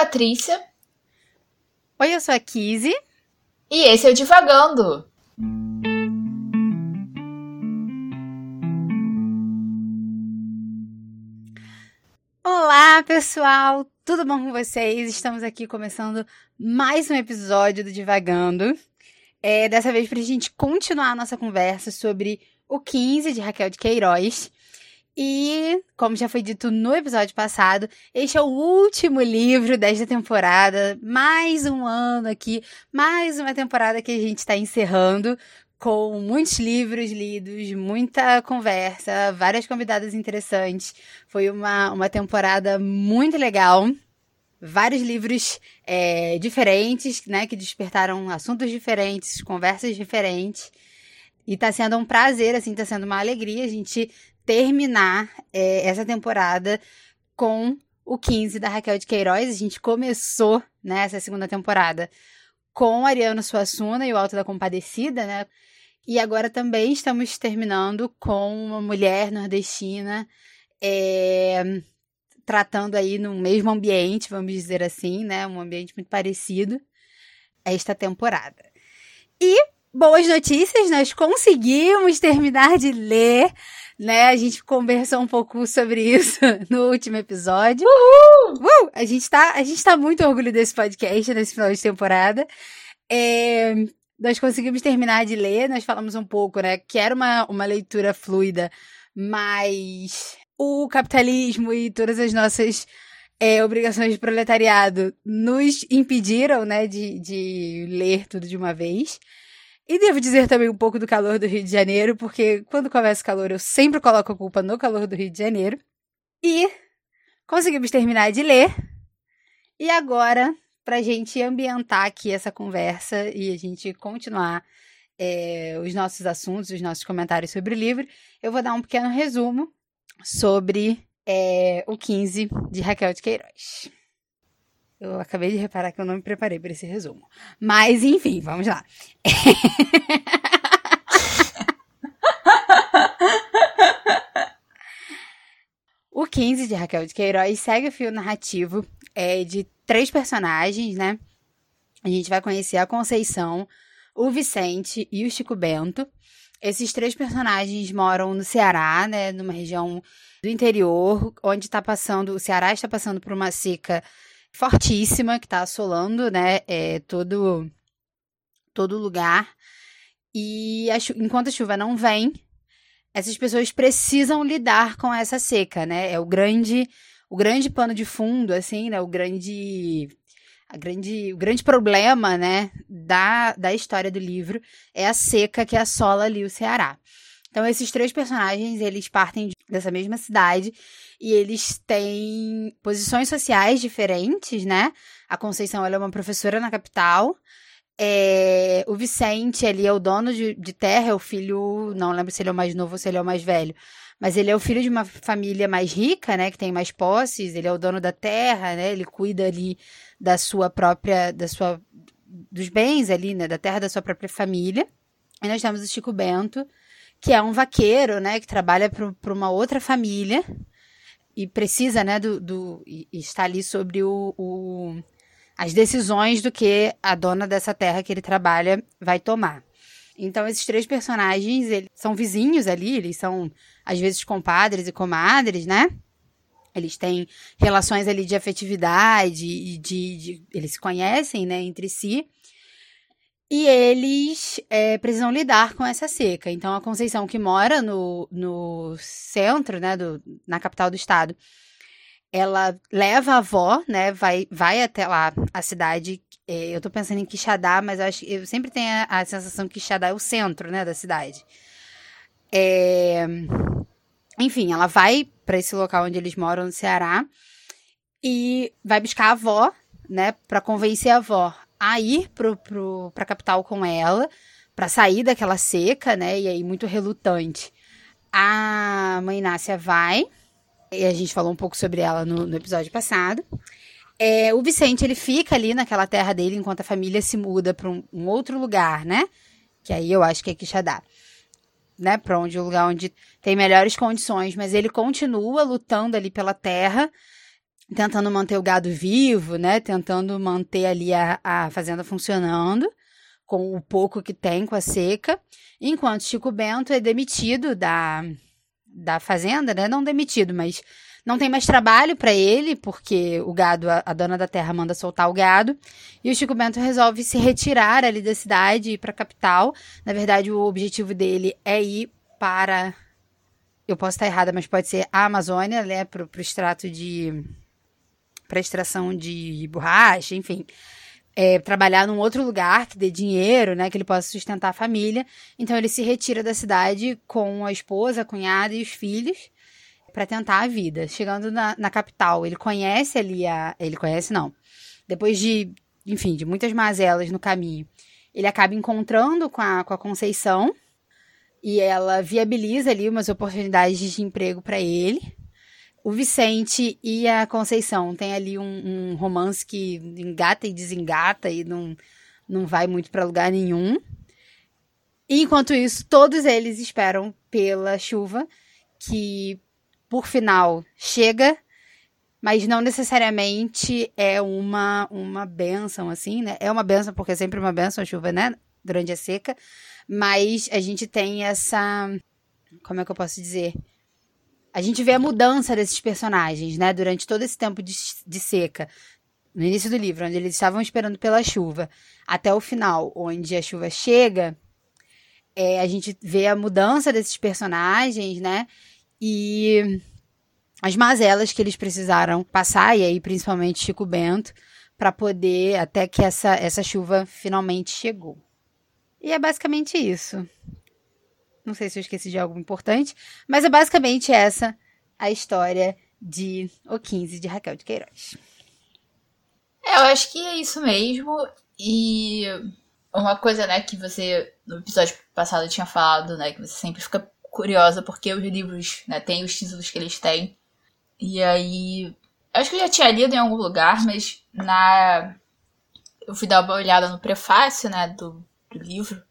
Patrícia. Oi, eu sou a Kizzy. E esse é o Divagando. Olá, pessoal! Tudo bom com vocês? Estamos aqui começando mais um episódio do Divagando. É, dessa vez para a gente continuar a nossa conversa sobre o 15 de Raquel de Queiroz. E, como já foi dito no episódio passado, este é o último livro desta temporada. Mais um ano aqui, mais uma temporada que a gente está encerrando com muitos livros lidos, muita conversa, várias convidadas interessantes. Foi uma, uma temporada muito legal. Vários livros é, diferentes, né, que despertaram assuntos diferentes, conversas diferentes. E tá sendo um prazer, assim, tá sendo uma alegria a gente terminar é, essa temporada com o 15 da Raquel de Queiroz. A gente começou né, segunda temporada com Ariano Suassuna e o Alto da Compadecida, né? E agora também estamos terminando com uma mulher nordestina é, tratando aí no mesmo ambiente, vamos dizer assim, né? Um ambiente muito parecido esta temporada. E boas notícias, nós conseguimos terminar de ler né? A gente conversou um pouco sobre isso no último episódio. Uhul! Uh! A, gente tá, a gente tá muito orgulho desse podcast, nesse final de temporada. É, nós conseguimos terminar de ler, nós falamos um pouco, né? Que era uma, uma leitura fluida, mas o capitalismo e todas as nossas é, obrigações de proletariado nos impediram, né, de, de ler tudo de uma vez. E devo dizer também um pouco do calor do Rio de Janeiro, porque quando começa o calor eu sempre coloco a culpa no calor do Rio de Janeiro. E conseguimos terminar de ler. E agora, pra gente ambientar aqui essa conversa e a gente continuar é, os nossos assuntos, os nossos comentários sobre o livro, eu vou dar um pequeno resumo sobre é, o 15 de Raquel de Queiroz. Eu acabei de reparar que eu não me preparei para esse resumo. Mas, enfim, vamos lá. o 15 de Raquel de Queiroz segue o fio narrativo é, de três personagens, né? A gente vai conhecer a Conceição, o Vicente e o Chico Bento. Esses três personagens moram no Ceará, né? Numa região do interior, onde está passando. O Ceará está passando por uma seca fortíssima que está assolando, né, é, todo todo lugar. E a, enquanto a chuva não vem, essas pessoas precisam lidar com essa seca, né? É o grande o grande pano de fundo, assim, né? O grande a grande, o grande problema, né, da, da história do livro é a seca que assola ali o Ceará. Então, esses três personagens, eles partem dessa mesma cidade e eles têm posições sociais diferentes, né? A Conceição, ela é uma professora na capital. É, o Vicente, ele é o dono de, de terra, é o filho, não lembro se ele é o mais novo ou se ele é o mais velho, mas ele é o filho de uma família mais rica, né, que tem mais posses, ele é o dono da terra, né, ele cuida ali da sua própria, da sua, dos bens ali, né, da terra da sua própria família. E nós temos o Chico Bento, que é um vaqueiro, né, que trabalha para uma outra família e precisa, né, do, do está ali sobre o, o, as decisões do que a dona dessa terra que ele trabalha vai tomar. Então esses três personagens, eles são vizinhos ali, eles são às vezes compadres e comadres, né? Eles têm relações ali de afetividade e de, de, eles se conhecem, né, entre si. E eles é, precisam lidar com essa seca. Então, a Conceição, que mora no, no centro, né, do, na capital do estado, ela leva a avó, né, vai, vai até lá, a cidade. É, eu tô pensando em Quixadá, mas eu, acho, eu sempre tenho a, a sensação que Quixadá é o centro, né, da cidade. É, enfim, ela vai para esse local onde eles moram, no Ceará, e vai buscar a avó, né, para convencer a avó a ir pro, pro, pra capital com ela, para sair daquela seca, né? E aí, muito relutante. A mãe Nácia vai, e a gente falou um pouco sobre ela no, no episódio passado. É, o Vicente, ele fica ali naquela terra dele enquanto a família se muda para um, um, outro lugar, né? Que aí eu acho que é Quixadá. Né, para onde o lugar onde tem melhores condições, mas ele continua lutando ali pela terra tentando manter o gado vivo, né? Tentando manter ali a, a fazenda funcionando com o pouco que tem com a seca, enquanto Chico Bento é demitido da, da fazenda, né? Não demitido, mas não tem mais trabalho para ele, porque o gado, a, a, dona da terra manda soltar o gado, e o Chico Bento resolve se retirar ali da cidade e ir para a capital. Na verdade, o objetivo dele é ir para eu posso estar errada, mas pode ser a Amazônia, né, para o extrato de para extração de borracha, enfim é, trabalhar num outro lugar que dê dinheiro, né, que ele possa sustentar a família. Então ele se retira da cidade com a esposa, a cunhada e os filhos para tentar a vida. Chegando na, na capital, ele conhece ali a, ele conhece não. Depois de, enfim, de muitas mazelas no caminho, ele acaba encontrando com a, com a Conceição e ela viabiliza ali umas oportunidades de emprego para ele o Vicente e a Conceição tem ali um, um, romance que engata e desengata e não, não vai muito para lugar nenhum. Enquanto isso, todos eles esperam pela chuva, que por final chega, mas não necessariamente é uma, uma benção, assim, né? É uma benção, porque é sempre uma benção a chuva, né? Durante a seca. Mas a gente tem essa. Como é que eu posso dizer? A gente vê a mudança desses personagens, né? Durante todo esse tempo de, de seca. No início do livro, onde eles estavam esperando pela chuva, até o final, onde a chuva chega, é, a gente vê a mudança desses personagens, né? E as mazelas que eles precisaram passar, e aí principalmente Chico Bento, para poder, até que essa, essa chuva finalmente chegou. E é basicamente isso. Não sei se eu esqueci de algo importante, mas é basicamente essa a história de O 15 de Raquel de Queiroz. É, eu acho que é isso mesmo. E uma coisa, né, que você no episódio passado tinha falado, né, que você sempre fica curiosa porque os livros, né, têm os títulos que eles têm. E aí, acho que eu já tinha lido em algum lugar, mas na eu fui dar uma olhada no prefácio, né, do, do livro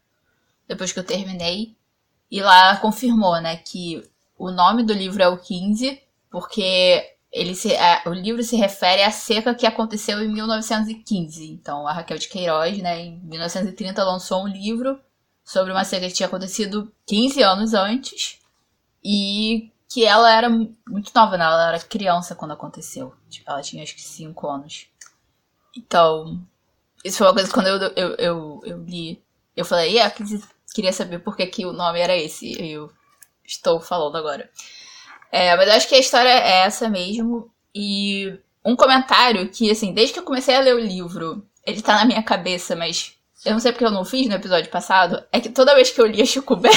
depois que eu terminei. E lá confirmou, né, que o nome do livro é o 15, porque ele se, é, o livro se refere à seca que aconteceu em 1915. Então, a Raquel de Queiroz, né, em 1930, lançou um livro sobre uma seca que tinha acontecido 15 anos antes e que ela era muito nova, né? Ela era criança quando aconteceu. Tipo, ela tinha acho que 5 anos. Então, isso foi uma coisa que quando eu, eu, eu, eu li, eu falei, é, queria saber por que, que o nome era esse. Eu estou falando agora. É, mas eu acho que a história é essa mesmo. E um comentário que, assim, desde que eu comecei a ler o livro, ele tá na minha cabeça, mas eu não sei porque eu não fiz no episódio passado, é que toda vez que eu lia Chico Bento.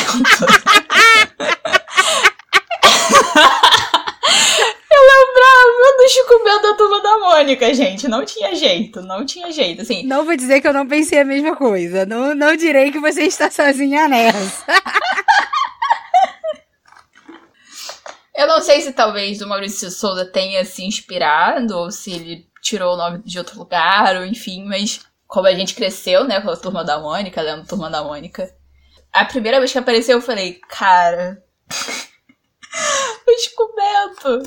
Chico Bento da Turma da Mônica, gente. Não tinha jeito, não tinha jeito, assim. Não vou dizer que eu não pensei a mesma coisa. Não, não direi que você está sozinha nessa. eu não sei se talvez o Maurício Souza tenha se inspirado, ou se ele tirou o nome de outro lugar, ou enfim, mas como a gente cresceu, né, com a Turma da Mônica, lendo Turma da Mônica, a primeira vez que apareceu eu falei, cara... o Chico Bento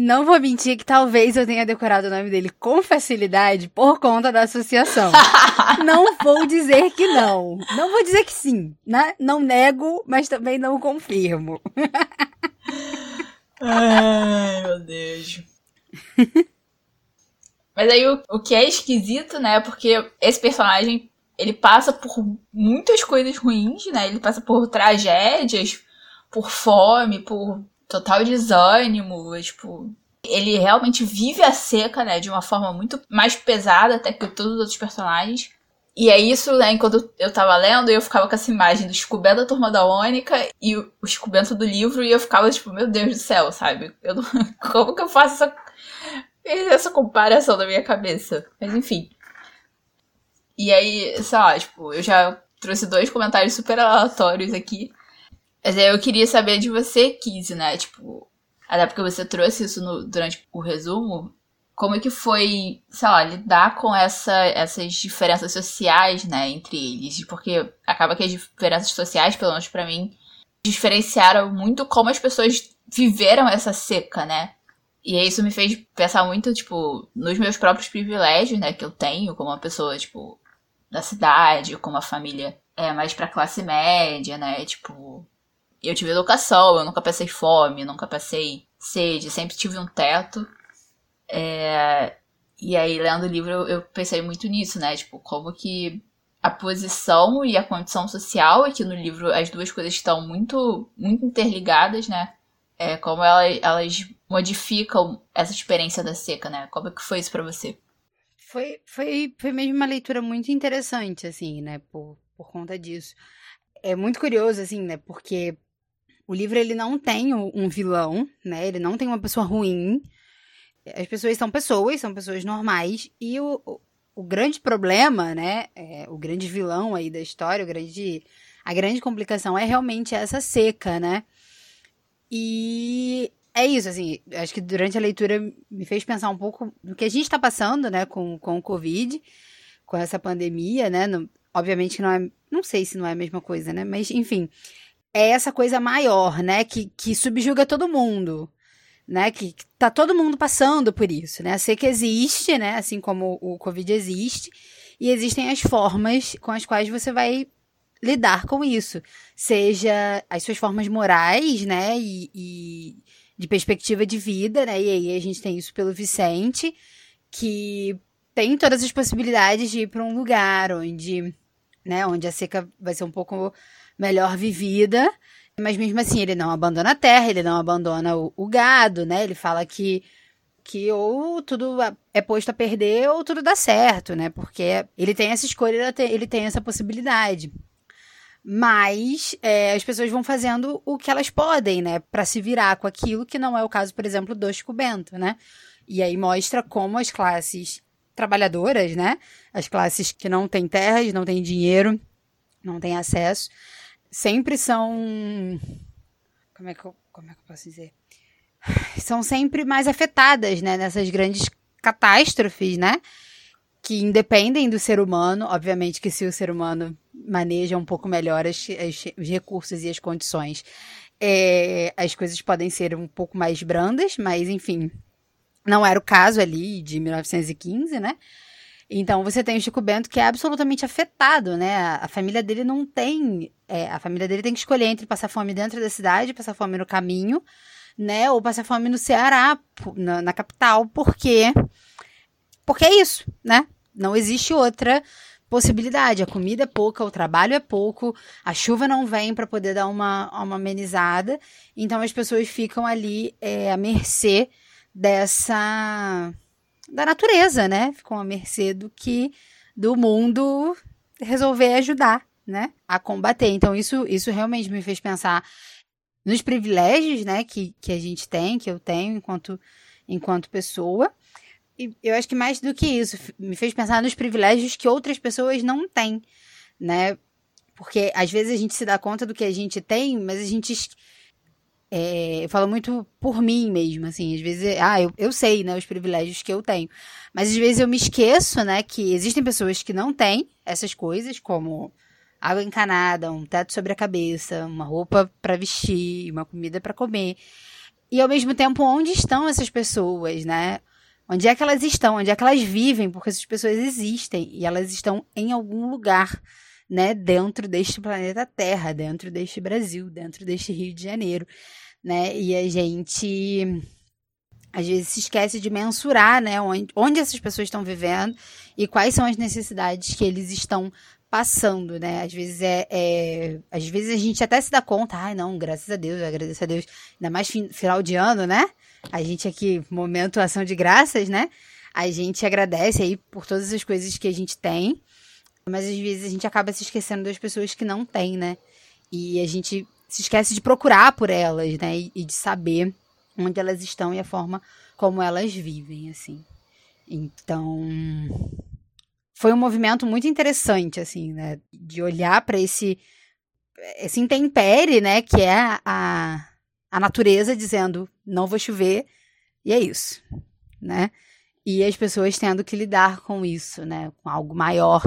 não vou mentir que talvez eu tenha decorado o nome dele com facilidade por conta da associação. não vou dizer que não. Não vou dizer que sim, né? Não nego, mas também não confirmo. Ai, meu Deus. mas aí o, o que é esquisito, né? Porque esse personagem, ele passa por muitas coisas ruins, né? Ele passa por tragédias, por fome, por total desânimo, tipo. Ele realmente vive a seca, né, de uma forma muito mais pesada até que todos os outros personagens. E é isso, né, enquanto eu tava lendo, eu ficava com essa imagem do Chico da Turma da Mônica e o Chico do livro, e eu ficava tipo, meu Deus do céu, sabe? Eu não... Como que eu faço essa, essa comparação na minha cabeça? Mas enfim. E aí, sei lá, tipo, eu já trouxe dois comentários super aleatórios aqui. Mas aí eu queria saber de você, Kizzy, né? Tipo, até porque você trouxe isso no, durante o resumo. Como é que foi, sei lá, lidar com essa, essas diferenças sociais, né, entre eles? Porque acaba que as diferenças sociais, pelo menos para mim, diferenciaram muito como as pessoas viveram essa seca, né? E isso me fez pensar muito, tipo, nos meus próprios privilégios, né, que eu tenho como uma pessoa, tipo, da cidade, com uma família é, mais pra classe média, né, tipo, eu tive educação, eu nunca passei fome, nunca passei sede, sempre tive um teto. É, e aí, lendo o livro, eu, pensei muito nisso, né, tipo, como que a posição e a condição social, aqui no livro as duas coisas estão muito, muito interligadas, né, é, como elas, elas modificam essa experiência da seca, né? Como é que foi isso para você? Foi, foi, foi mesmo uma leitura muito interessante, assim, né? Por, por conta disso. É muito curioso, assim, né? Porque o livro, ele não tem um vilão, né? Ele não tem uma pessoa ruim. As pessoas são pessoas, são pessoas normais. E o, o, o grande problema, né? É, o grande vilão aí da história, o grande, a grande complicação é realmente essa seca, né? E é isso, assim, acho que durante a leitura me fez pensar um pouco no que a gente está passando, né, com, com o Covid, com essa pandemia, né, no, obviamente que não é, não sei se não é a mesma coisa, né, mas enfim, é essa coisa maior, né, que, que subjuga todo mundo, né, que, que tá todo mundo passando por isso, né, a seca existe, né, assim como o Covid existe, e existem as formas com as quais você vai lidar com isso. Seja as suas formas morais, né? E, e, de perspectiva de vida, né? E aí a gente tem isso pelo Vicente, que tem todas as possibilidades de ir para um lugar onde, né, onde a seca vai ser um pouco melhor vivida, mas mesmo assim ele não abandona a terra, ele não abandona o, o gado, né? Ele fala que que ou tudo é posto a perder ou tudo dá certo, né? Porque ele tem essa escolha, ele tem essa possibilidade. Mas é, as pessoas vão fazendo o que elas podem, né? para se virar com aquilo, que não é o caso, por exemplo, do Chico Bento, né? E aí mostra como as classes trabalhadoras, né? As classes que não têm terras, não têm dinheiro, não têm acesso, sempre são. Como é que eu, como é que eu posso dizer? São sempre mais afetadas, né? Nessas grandes catástrofes, né? Que independem do ser humano. Obviamente que se o ser humano maneja um pouco melhor as, as, os recursos e as condições, é, as coisas podem ser um pouco mais brandas, mas enfim, não era o caso ali de 1915, né? Então você tem o Chico Bento que é absolutamente afetado, né? A, família dele não tem. É, a família dele tem que escolher entre passar fome dentro da cidade, passar fome no caminho, né? Ou passar fome no Ceará, na, na capital, porque. Porque é isso, né? Não existe outra possibilidade. A comida é pouca, o trabalho é pouco, a chuva não vem para poder dar uma, uma amenizada. Então as pessoas ficam ali é, à mercê dessa. Da natureza, né? Ficam à mercê do que do mundo resolver ajudar, né? A combater. Então isso, isso realmente me fez pensar nos privilégios, né? Que, que a gente tem, que eu tenho enquanto, enquanto pessoa eu acho que mais do que isso, me fez pensar nos privilégios que outras pessoas não têm, né? Porque às vezes a gente se dá conta do que a gente tem, mas a gente. É, eu falo muito por mim mesmo, assim, às vezes, ah, eu, eu sei, né, os privilégios que eu tenho, mas às vezes eu me esqueço, né, que existem pessoas que não têm essas coisas, como água encanada, um teto sobre a cabeça, uma roupa para vestir, uma comida para comer, e ao mesmo tempo, onde estão essas pessoas, né? Onde é que elas estão? Onde é que elas vivem? Porque essas pessoas existem e elas estão em algum lugar, né, dentro deste planeta Terra, dentro deste Brasil, dentro deste Rio de Janeiro, né? E a gente às vezes se esquece de mensurar, né, onde, onde essas pessoas estão vivendo e quais são as necessidades que eles estão passando, né? Às vezes é, é, às vezes a gente até se dá conta, ai não, graças a Deus, agradeço a Deus, ainda mais final de ano, né? A gente aqui, momento ação de graças, né? A gente agradece aí por todas as coisas que a gente tem, mas às vezes a gente acaba se esquecendo das pessoas que não têm, né? E a gente se esquece de procurar por elas, né? E, de saber onde elas estão e a forma como elas vivem, assim. Então, foi um movimento muito interessante, assim, né? De olhar para esse, esse intempere, né? Que é a, a natureza dizendo não vou chover e é isso, né? E as pessoas tendo que lidar com isso, né? Com algo maior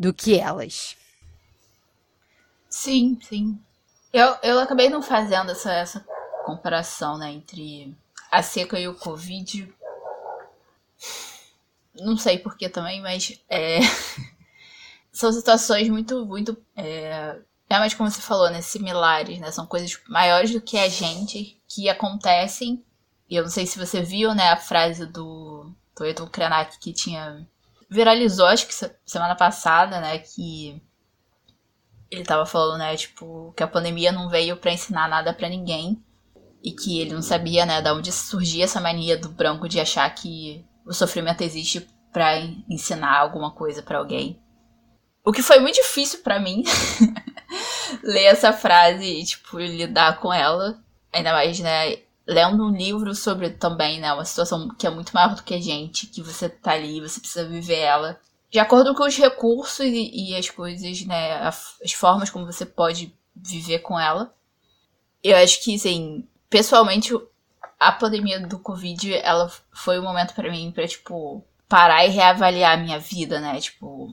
do que elas. Sim, sim. Eu, eu acabei não fazendo essa, essa comparação, né, entre a seca e o Covid. Não sei porquê também, mas é... são situações muito, muito. É... Realmente, como você falou, né? Similares, né? São coisas maiores do que a gente que acontecem. E eu não sei se você viu, né, a frase do, do Edu Krenak que tinha. Viralizou, acho que semana passada, né? Que ele tava falando, né, tipo, que a pandemia não veio para ensinar nada para ninguém e que ele não sabia, né, da onde surgia essa mania do branco de achar que o sofrimento existe para ensinar alguma coisa para alguém. O que foi muito difícil para mim ler essa frase e tipo lidar com ela, ainda mais, né, lendo um livro sobre também, né, uma situação que é muito maior do que a gente, que você tá ali, você precisa viver ela de acordo com os recursos e, e as coisas, né, as formas como você pode viver com ela. Eu acho que, assim, pessoalmente, a pandemia do Covid, ela foi um momento para mim pra, tipo, parar e reavaliar a minha vida, né, tipo...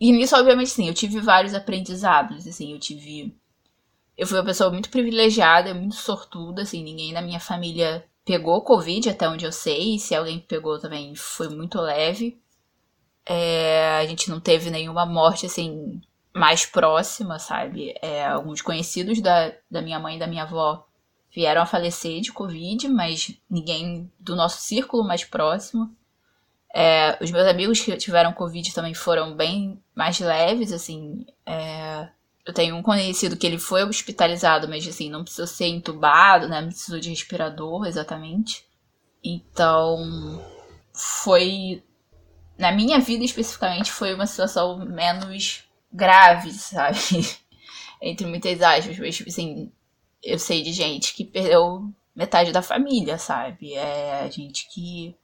E nisso, obviamente, sim, eu tive vários aprendizados, assim, eu tive... Eu fui uma pessoa muito privilegiada, muito sortuda, assim, ninguém na minha família pegou Covid, até onde eu sei, e se alguém pegou também foi muito leve. É, a gente não teve nenhuma morte, assim, mais próxima, sabe? É, alguns conhecidos da, da minha mãe e da minha avó vieram a falecer de Covid, mas ninguém do nosso círculo mais próximo. É, os meus amigos que tiveram Covid também foram bem mais leves, assim. É, eu tenho um conhecido que ele foi hospitalizado, mas assim, não precisou ser entubado, né? Não precisou de respirador exatamente. Então, foi na minha vida especificamente, foi uma situação menos grave, sabe? Entre muitas aspas, mas, tipo assim, eu sei de gente que perdeu metade da família, sabe? É gente que.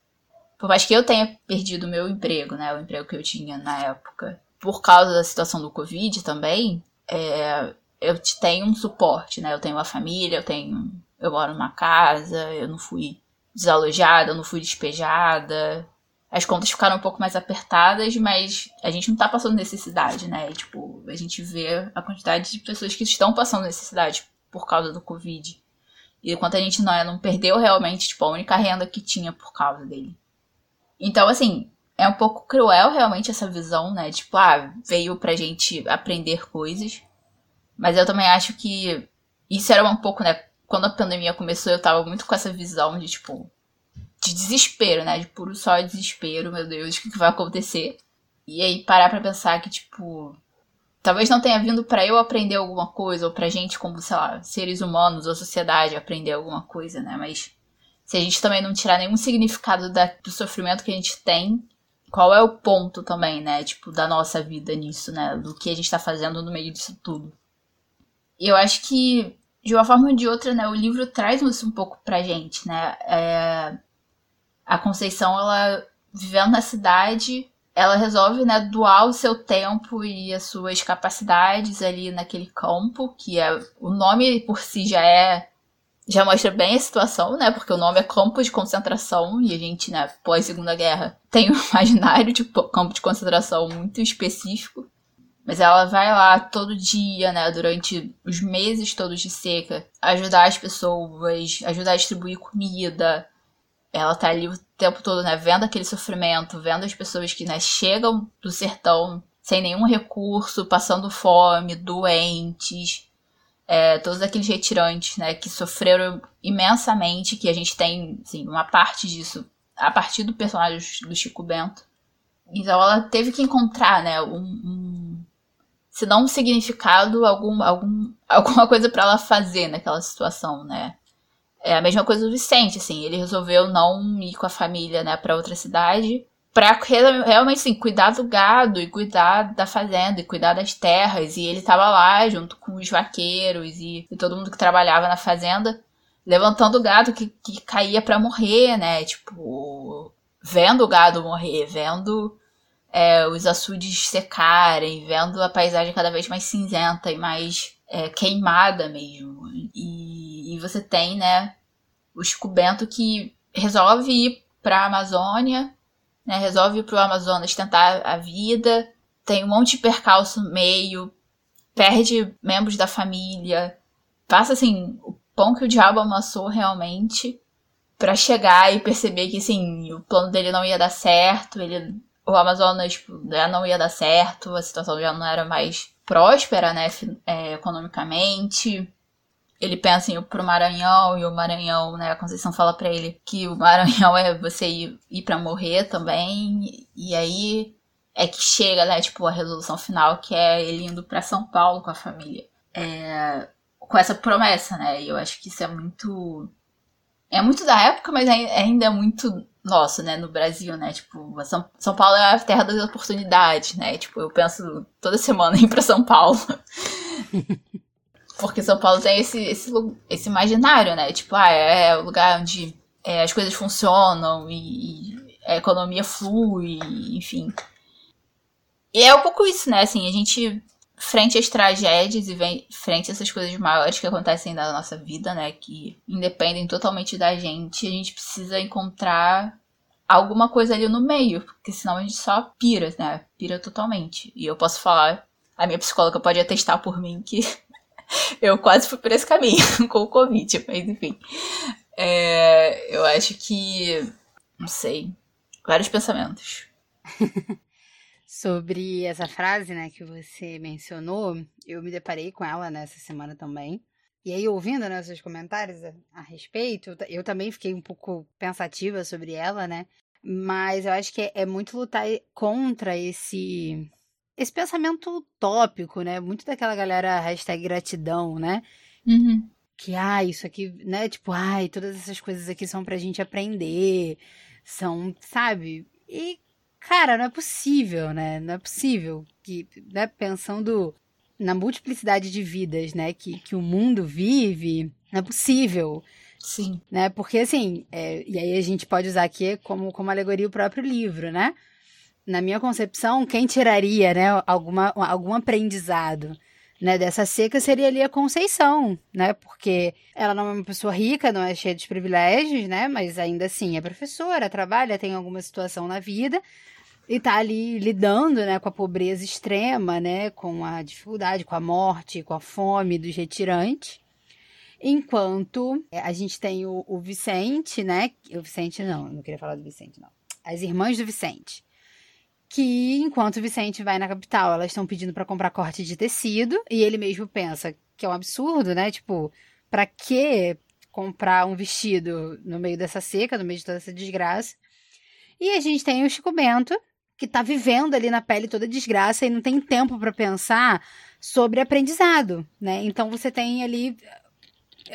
Por mais que eu tenha perdido o meu emprego, né? O emprego que eu tinha na época, por causa da situação do Covid também, é, eu tenho um suporte, né? Eu tenho uma família, eu tenho. Eu moro numa casa, eu não fui desalojada, eu não fui despejada, as contas ficaram um pouco mais apertadas, mas a gente não tá passando necessidade, né? Tipo, a gente vê a quantidade de pessoas que estão passando necessidade por causa do Covid. E quanto a gente não, não perdeu realmente, tipo, a única renda que tinha por causa dele. Então, assim, é um pouco cruel realmente essa visão, né? Tipo, ah, veio pra gente aprender coisas. Mas eu também acho que isso era um pouco, né? Quando a pandemia começou, eu tava muito com essa visão de, tipo, de desespero, né? De puro só desespero, meu Deus, o que, vai acontecer? E aí parar pra pensar que, tipo, talvez não tenha vindo para eu aprender alguma coisa, ou pra gente, como, sei lá, seres humanos ou sociedade, aprender alguma coisa, né? Mas se a gente também não tirar nenhum significado da, do sofrimento que a gente tem, qual é o ponto também, né? Tipo, da nossa vida nisso, né? Do que a gente tá fazendo no meio disso tudo. Eu acho que, de uma forma ou de outra, né? O livro traz isso um pouco pra gente, né? É, a Conceição, ela vivendo na cidade, ela resolve, né, doar o seu tempo e as suas capacidades ali naquele campo, que é o nome por si já é já mostra bem a situação, né? Porque o nome é campo de concentração e a gente, né, pós Segunda Guerra, tem um imaginário de campo de concentração muito específico. Mas ela vai lá todo dia, né, durante os meses todos de seca, ajudar as pessoas, ajudar a distribuir comida, ela tá ali o tempo todo, né, vendo aquele sofrimento, vendo as pessoas que, né, chegam do sertão sem nenhum recurso, passando fome, doentes, é, todos aqueles retirantes, né, que sofreram imensamente, que a gente tem, assim, uma parte disso a partir do personagem do Chico Bento. Então ela teve que encontrar, né, um, um se não um significado, algum, algum, alguma coisa para ela fazer naquela situação, né? É a mesma coisa do Vicente, assim, ele resolveu não ir com a família, né, para outra cidade, para realmente assim, cuidar do gado e cuidar da fazenda e cuidar das terras, e ele tava lá junto com os vaqueiros e, e todo mundo que trabalhava na fazenda, levantando o gado que, que caía para morrer, né? Tipo, vendo o gado morrer, vendo é, os açudes secarem, vendo a paisagem cada vez mais cinzenta e mais é, queimada mesmo. E, e, você tem, né, o Chico Bento que resolve ir para a Amazônia, né, resolve ir para o Amazonas tentar a vida, tem um monte de percalço no meio, perde membros da família, passa assim, o pão que o diabo amassou realmente. para chegar e perceber que, assim, o plano dele não ia dar certo, ele, o Amazonas tipo, já não ia dar certo, a situação já não era mais próspera, né, é, economicamente. Ele pensa em ir pro Maranhão e o Maranhão, né, a Conceição fala para ele que o Maranhão é você ir, ir para morrer também. E aí é que chega, né, tipo, a resolução final, que é ele indo para São Paulo com a família. É, com essa promessa, né? E eu acho que isso é muito. É muito da época, mas ainda é muito nosso, né? No Brasil, né? Tipo, São, São Paulo é a terra das oportunidades, né? Tipo, eu penso toda semana em ir pra São Paulo. Porque São Paulo tem esse, esse, esse imaginário, né? Tipo, ah, é o lugar onde é, as coisas funcionam e, e a economia flui, enfim. E é um pouco isso, né? Assim, a gente, frente às tragédias e vem, frente a essas coisas maiores que acontecem na nossa vida, né? Que independem totalmente da gente, a gente precisa encontrar alguma coisa ali no meio, porque senão a gente só pira, né? Pira totalmente. E eu posso falar, a minha psicóloga pode atestar por mim que eu quase fui por esse caminho com o Covid, mas enfim. É, eu acho que. Não sei. Vários pensamentos. sobre essa frase, né, que você mencionou, eu me deparei com ela nessa semana também. E aí, ouvindo né, seus comentários a, a respeito, eu também fiquei um pouco pensativa sobre ela, né? Mas eu acho que é, é muito lutar contra esse esse pensamento utópico, né? Muito daquela galera hashtag gratidão, né? Uhum. Que, ah, isso aqui, né? Tipo, ai, todas essas coisas aqui são pra gente aprender, são, sabe? E, cara, não é possível, né? Não é possível que, né, pensando na multiplicidade de vidas, né, que, que o mundo vive, não é possível. Sim. Né? Porque, assim, é, e aí a gente pode usar aqui como, como alegoria o próprio livro, né? Na minha concepção, quem tiraria, né, alguma, algum aprendizado né, dessa seca seria ali a Conceição, né? Porque ela não é uma pessoa rica, não é cheia de privilégios, né? Mas ainda assim é professora, trabalha, tem alguma situação na vida e tá ali lidando, né, com a pobreza extrema, né, com a dificuldade, com a morte, com a fome dos retirantes. Enquanto é, a gente tem o, o Vicente, né, o Vicente não, não queria falar do Vicente não. As irmãs do Vicente, que enquanto Vicente vai na capital, elas estão pedindo para comprar corte de tecido e ele mesmo pensa que é um absurdo, né? Tipo, para que comprar um vestido no meio dessa seca, no meio de toda essa desgraça? E a gente tem o Chico Bento, que está vivendo ali na pele toda desgraça e não tem tempo para pensar sobre aprendizado, né? Então você tem ali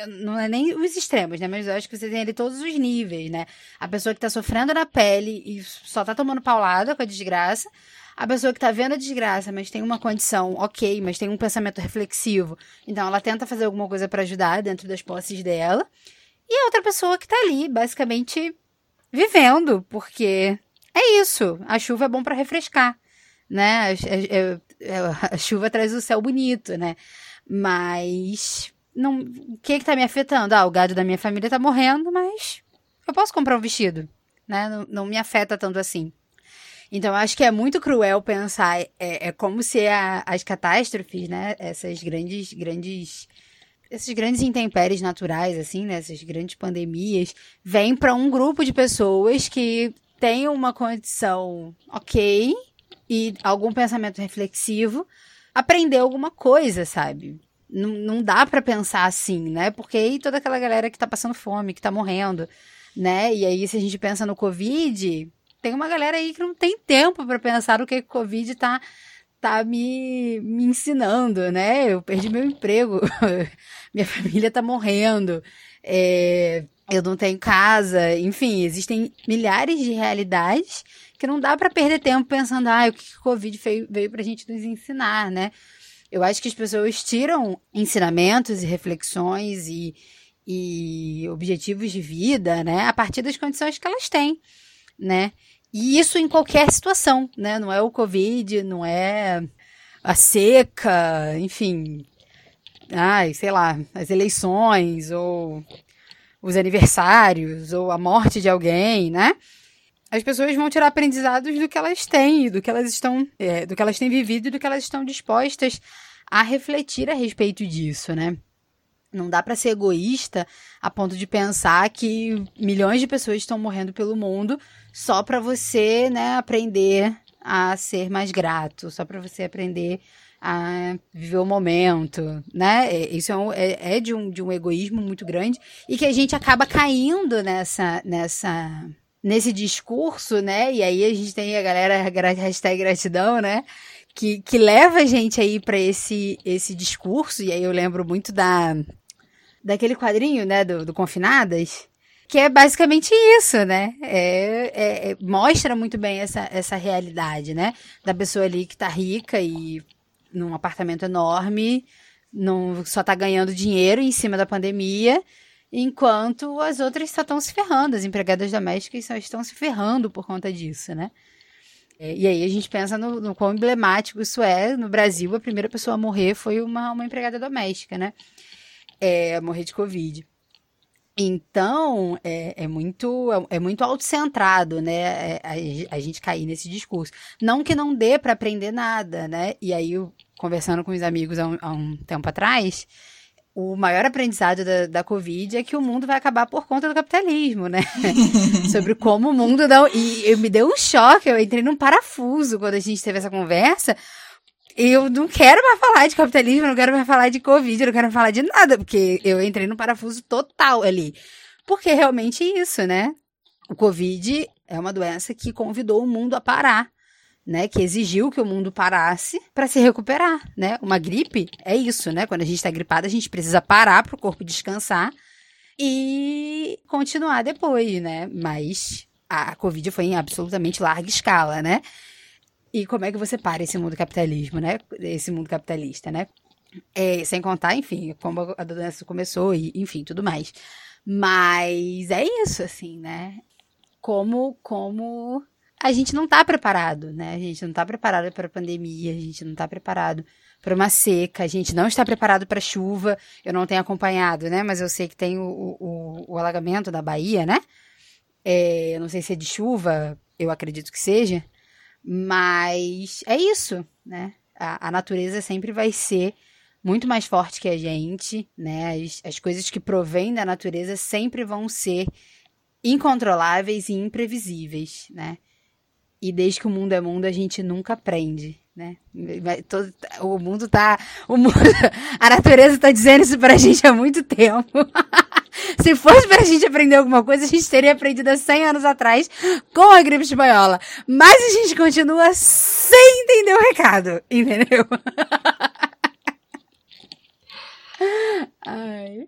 não é nem os extremos, né? Mas eu acho que você tem ali todos os níveis, né? A pessoa que tá sofrendo na pele e só tá tomando paulada com a desgraça. A pessoa que tá vendo a desgraça, mas tem uma condição ok, mas tem um pensamento reflexivo. Então ela tenta fazer alguma coisa para ajudar dentro das posses dela. E a outra pessoa que tá ali, basicamente vivendo, porque é isso. A chuva é bom para refrescar, né? A, a, a, chuva traz o céu bonito, né? Mas não, o que que tá me afetando? Ah, o gado da minha família tá morrendo, mas eu posso comprar um vestido, né? Não, não me afeta tanto assim. Então, acho que é muito cruel pensar, é, é como se a, as catástrofes, né? Essas grandes, grandes esses grandes intempéries naturais, assim, né? Essas grandes pandemias, vêm para um grupo de pessoas que tem uma condição ok e algum pensamento reflexivo, aprender alguma coisa, sabe? Não, não dá para pensar assim, né? Porque aí toda aquela galera que tá passando fome, que tá morrendo, né? E aí, se a gente pensa no Covid, tem uma galera aí que não tem tempo para pensar o que o Covid tá, tá me, me ensinando, né? Eu perdi meu emprego, minha família tá morrendo, é, eu não tenho casa, enfim, existem milhares de realidades que não dá para perder tempo pensando, ah, o que o Covid veio, veio pra gente nos ensinar, né? Eu acho que as pessoas tiram ensinamentos e reflexões e, e objetivos de vida, né, a partir das condições que elas têm, né? E isso em qualquer situação, né? Não é o Covid, não é a seca, enfim, ai, sei lá, as eleições ou os aniversários ou a morte de alguém, né? As pessoas vão tirar aprendizados do que elas têm, do que elas estão, é, do que elas têm vivido e do que elas estão dispostas a refletir a respeito disso, né? Não dá para ser egoísta a ponto de pensar que milhões de pessoas estão morrendo pelo mundo só para você, né, aprender a ser mais grato, só para você aprender a viver o momento, né? É, isso é, um, é, é, de, um, de um egoísmo muito grande e que a gente acaba caindo nessa, nessa, nesse discurso, né? E aí a gente tem a galera hashtag gratidão, né? Que, que leva a gente aí para esse, esse discurso, e aí eu lembro muito da, daquele quadrinho, né, do, do Confinadas, que é basicamente isso, né? É, é, é, mostra muito bem essa, essa realidade, né? Da pessoa ali que tá rica e num apartamento enorme, não, só tá ganhando dinheiro em cima da pandemia, enquanto as outras só estão se ferrando, as empregadas domésticas só estão se ferrando por conta disso, né? É, e aí a gente pensa no, no quão emblemático isso é. No Brasil, a primeira pessoa a morrer foi uma, uma empregada doméstica, né? É, morrer de Covid. Então, é, é muito é, é muito autocentrado, né? É, a, a, gente cair nesse discurso. Não que não dê para aprender nada, né? E aí, eu, conversando com os amigos há um, há um tempo atrás, o maior aprendizado da, da Covid é que o mundo vai acabar por conta do capitalismo, né? Sobre como o mundo não. E, e me deu um choque, eu entrei num parafuso quando a gente teve essa conversa, eu não quero mais falar de capitalismo, não quero mais falar de Covid, não quero mais falar de nada, porque eu entrei no parafuso total ali. Porque é realmente isso, né? O Covid é uma doença que convidou o mundo a parar, né? Que exigiu que o mundo parasse para se recuperar, né? Uma gripe é isso, né? Quando a gente está gripado, a gente precisa parar para o corpo descansar e continuar depois, né? Mas a Covid foi em absolutamente larga escala, né? E como é que você para esse mundo capitalismo, né? Esse mundo capitalista, né? É, sem contar, enfim, como a doença começou e, enfim, tudo mais. Mas é isso, assim, né? Como, como a gente não tá preparado, né? A gente não tá preparado para a pandemia, a gente não tá preparado para uma seca, a gente não está preparado para chuva. Eu não tenho acompanhado, né? Mas eu sei que tem o, o, o alagamento da Bahia, né? É, eu não sei se é de chuva, eu acredito que seja. Mas é isso, né? A, a natureza sempre vai ser muito mais forte que a gente, né? As, as coisas que provêm da natureza sempre vão ser incontroláveis e imprevisíveis, né? E desde que o mundo é mundo, a gente nunca aprende, né? Todo, o mundo tá. O mundo, a natureza tá dizendo isso pra gente há muito tempo. Se fosse pra gente aprender alguma coisa, a gente teria aprendido há 100 anos atrás com a gripe espanhola. Mas a gente continua sem entender o recado, entendeu? Ai.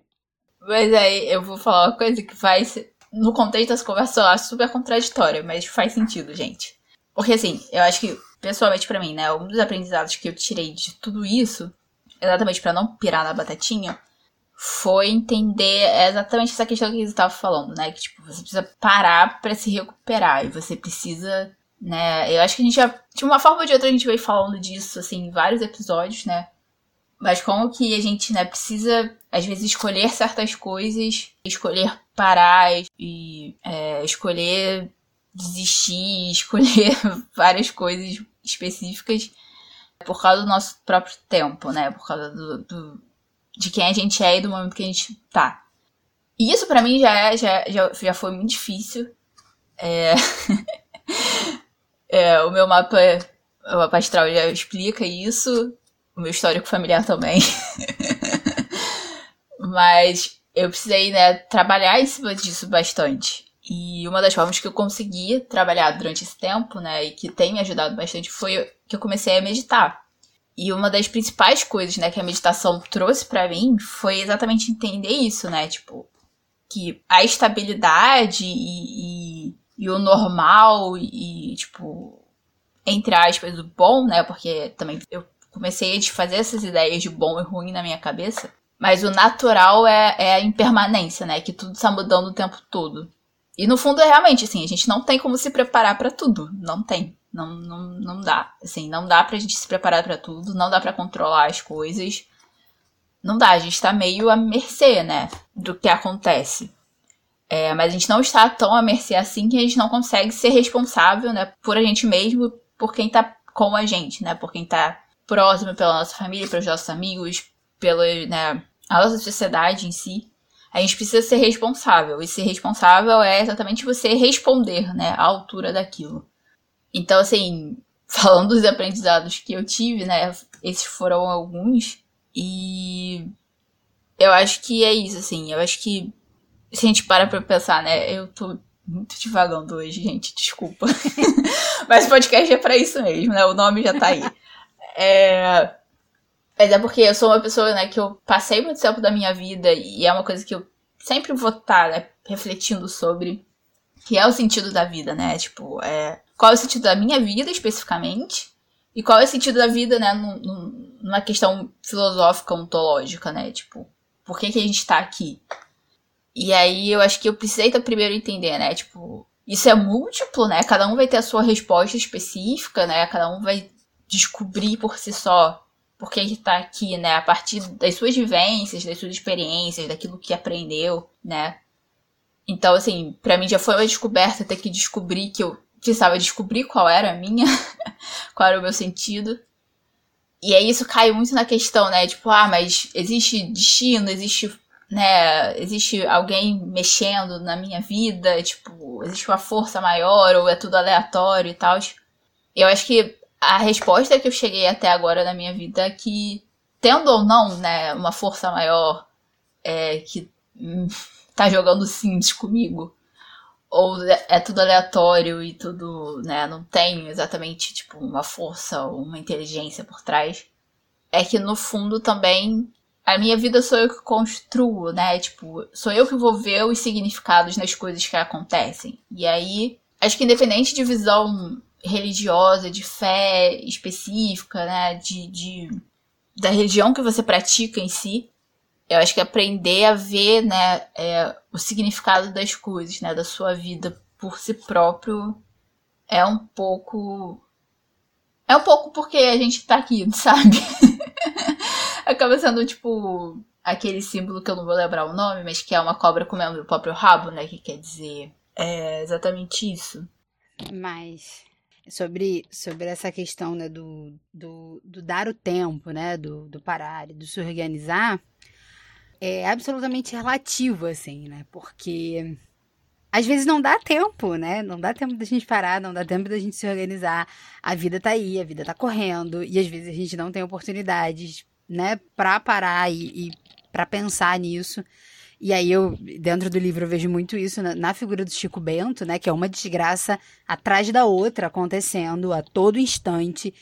Mas aí eu vou falar uma coisa que faz. No contexto das conversas, super contraditória, mas faz sentido, gente. Porque assim, eu acho que, pessoalmente para mim, né, um dos aprendizados que eu tirei de tudo isso, exatamente para não pirar na batatinha, foi entender exatamente essa questão que eles estavam falando, né? Que, tipo, você precisa parar para se recuperar e você precisa, né? Eu acho que a gente já, de uma forma ou de outra, a gente veio falando disso, assim, em vários episódios, né? Mas como que a gente, né, precisa, às vezes, escolher certas coisas, escolher parar e é, escolher desistir, escolher várias coisas específicas por causa do nosso próprio tempo, né? Por causa do, do de quem a gente é e do momento que a gente tá. E isso para mim já, é, já, já, já foi muito difícil. É... é, o meu mapa, o mapa astral já explica isso, o meu histórico familiar também. Mas eu precisei, né, trabalhar em cima disso bastante. E uma das formas que eu consegui trabalhar durante esse tempo, né, e que tem me ajudado bastante foi que eu comecei a meditar. E uma das principais coisas, né, que a meditação trouxe para mim foi exatamente entender isso, né? Tipo, que a estabilidade e, e, e o normal e, tipo, entre aspas, o bom, né? Porque também eu comecei a desfazer essas ideias de bom e ruim na minha cabeça. Mas o natural é, é a impermanência, né? Que tudo está mudando o tempo todo. E no fundo é realmente assim, a gente não tem como se preparar para tudo. Não tem. Não, não, não dá. Assim, não dá pra gente se preparar para tudo, não dá para controlar as coisas. Não dá, a gente tá meio à mercê, né? Do que acontece. É, mas a gente não está tão à mercê assim que a gente não consegue ser responsável, né? Por a gente mesmo, por quem tá com a gente, né? Por quem tá próximo, pela nossa família, pelos nossos amigos, pelos, né? a nossa sociedade em si, a gente precisa ser responsável. E ser responsável é exatamente você responder, né, à altura daquilo. Então, assim, falando dos aprendizados que eu tive, né, esses foram alguns. E eu acho que é isso, assim. Eu acho que se a gente para pra pensar, né, eu tô muito devagando hoje, gente, desculpa. Mas o podcast é pra isso mesmo, né? O nome já tá aí. É... Mas é porque eu sou uma pessoa, né, que eu passei muito tempo da minha vida e é uma coisa que eu sempre vou estar, tá, né, refletindo sobre, que é o sentido da vida, né? Tipo, é... qual é o sentido da minha vida especificamente e qual é o sentido da vida, né, numa questão filosófica, ontológica, né? Tipo, por que, que a gente tá aqui? E aí eu acho que eu precisei primeiro entender, né? Tipo, isso é múltiplo, né? Cada um vai ter a sua resposta específica, né? Cada um vai descobrir por si só por que ele tá aqui, né? A partir das suas vivências, das suas experiências, daquilo que aprendeu, né? Então, assim, para mim já foi uma descoberta ter que descobrir que eu precisava descobrir qual era a minha, qual era o meu sentido. E aí isso cai muito na questão, né? Tipo, ah, mas existe destino, existe né, existe alguém mexendo na minha vida, tipo, existe uma força maior ou é tudo aleatório e tal. Eu acho que a resposta que eu cheguei até agora na minha vida é que, tendo ou não, né, uma força maior é, que hum, tá jogando Sims comigo, ou é tudo aleatório e tudo, né, não tem exatamente, tipo, uma força ou uma inteligência por trás, é que no fundo também a minha vida sou eu que construo, né? Tipo, sou eu que vou ver os significados nas coisas que acontecem. E aí, acho que independente de visão religiosa, de fé específica, né? De, de da religião que você pratica em si, eu acho que aprender a ver, né, é, o significado das coisas, né, da sua vida por si próprio é um pouco é um pouco porque a gente tá aqui, sabe? Acaba sendo, tipo, aquele símbolo que eu não vou lembrar o nome, mas que é uma cobra comendo o próprio rabo, né? Que quer dizer é exatamente isso. Mas sobre, sobre essa questão né, do, do, do dar o tempo, né? Do, do parar e do se organizar, é absolutamente relativo, assim, né? Porque às vezes não dá tempo, né? Não dá tempo da gente parar, não dá tempo da gente se organizar. A vida tá aí, a vida tá correndo, e às vezes a gente não tem oportunidades né, para parar e, e para pensar nisso. E aí eu, dentro do livro, eu vejo muito isso na, na, figura do Chico Bento, né, que é uma desgraça atrás da outra acontecendo a todo instante.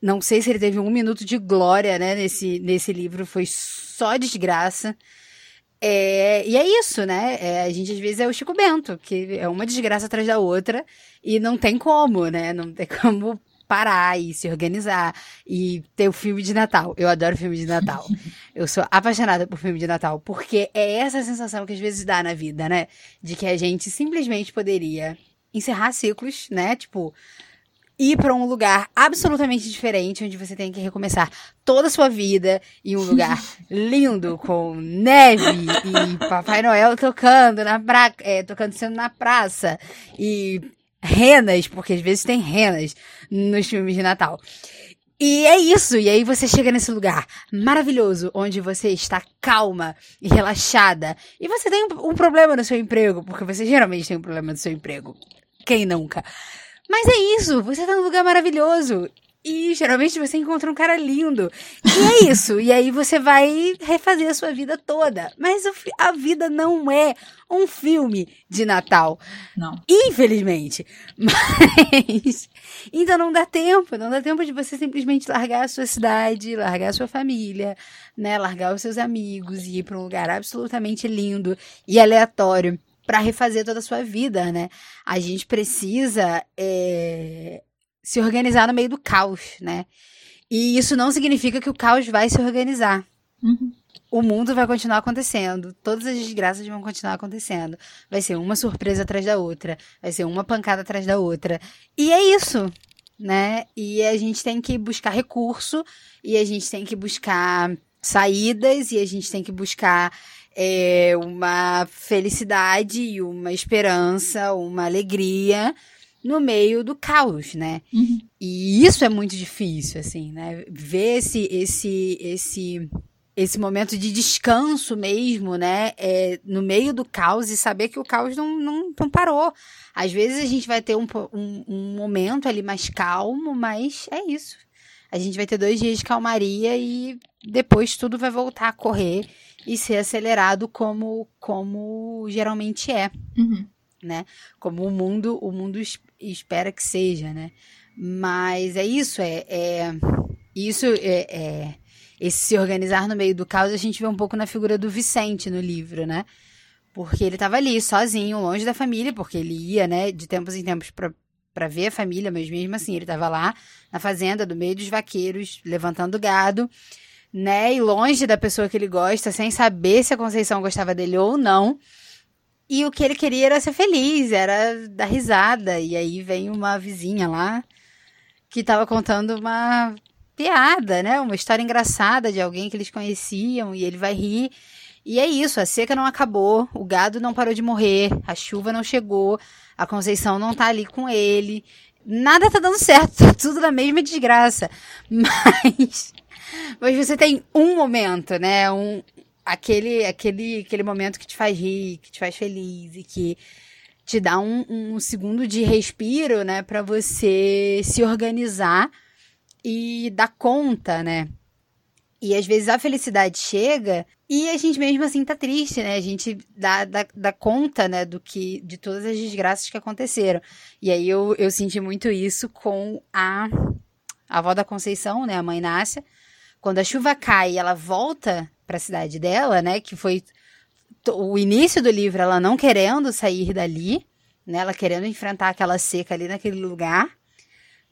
Não sei se ele teve um minuto de glória, né, nesse, nesse livro, foi só desgraça. É, e é isso, né? É, a gente às vezes é o Chico Bento, que é uma desgraça atrás da outra e não tem como, né? Não tem como parar e se organizar e ter o filme de Natal. Eu adoro filme de Natal. Eu sou apaixonada por filme de Natal, porque é essa sensação que às vezes dá na vida, né? De que a gente simplesmente poderia encerrar ciclos, né? Tipo, ir para um lugar absolutamente diferente, onde você tem que recomeçar toda a sua vida em um lugar lindo, com neve e Papai Noel tocando na pra... É, tocando sendo na praça e renas, porque às vezes tem renas nos filmes de Natal. E é isso, e aí você chega nesse lugar maravilhoso, onde você está calma e relaxada. E você tem um problema no seu emprego, porque você geralmente tem um problema no seu emprego. Quem nunca? Mas é isso, você está num lugar maravilhoso. E geralmente você encontra um cara lindo. E é isso. e aí você vai refazer a sua vida toda. Mas a vida não é um filme de Natal. Não. Infelizmente. Mas. Então não dá tempo. Não dá tempo de você simplesmente largar a sua cidade, largar a sua família, né? Largar os seus amigos e ir para um lugar absolutamente lindo e aleatório para refazer toda a sua vida, né? A gente precisa é, se organizar no meio do caos, né? E isso não significa que o caos vai se organizar. Uhum. O mundo vai continuar acontecendo, todas as desgraças vão continuar acontecendo. Vai ser uma surpresa atrás da outra, vai ser uma pancada atrás da outra. E é isso, né? E a gente tem que buscar recurso, e a gente tem que buscar saídas, e a gente tem que buscar é, uma felicidade, e uma esperança, uma alegria no meio do caos, né? Uhum. E isso é muito difícil, assim, né? Ver esse, esse, esse esse momento de descanso mesmo, né? É, no meio do caos e saber que o caos não, não, não parou. Às vezes a gente vai ter um, um, um, momento ali mais calmo, mas é isso. A gente vai ter dois dias de calmaria e depois tudo vai voltar a correr e ser acelerado como, como geralmente é, uhum. Né? Como o mundo, o mundo espera que seja, né? Mas é isso, é, é isso é, é, esse se organizar no meio do caos a gente vê um pouco na figura do Vicente no livro, né? Porque ele estava ali sozinho, longe da família, porque ele ia, né, de tempos em tempos para ver a família, mas mesmo assim ele estava lá na fazenda, do meio dos vaqueiros, levantando gado, né, e longe da pessoa que ele gosta, sem saber se a Conceição gostava dele ou não. E o que ele queria era ser feliz, era dar risada. E aí vem uma vizinha lá que estava contando uma piada, né? Uma história engraçada de alguém que eles conheciam e ele vai rir. E é isso, a seca não acabou, o gado não parou de morrer, a chuva não chegou, a Conceição não tá ali com ele. Nada tá dando certo, tá tudo na mesma desgraça. Mas mas você tem um momento, né? Um aquele aquele aquele momento que te faz rir, que te faz feliz e que te dá um, um segundo de respiro, né, para você se organizar e dar conta, né? E às vezes a felicidade chega e a gente mesmo assim tá triste, né? A gente dá, dá, dá conta, né, do que de todas as desgraças que aconteceram. E aí eu, eu senti muito isso com a, a avó da Conceição, né, a mãe Nácia. Quando a chuva cai e ela volta para a cidade dela, né, que foi o início do livro ela não querendo sair dali, né? Ela querendo enfrentar aquela seca ali naquele lugar.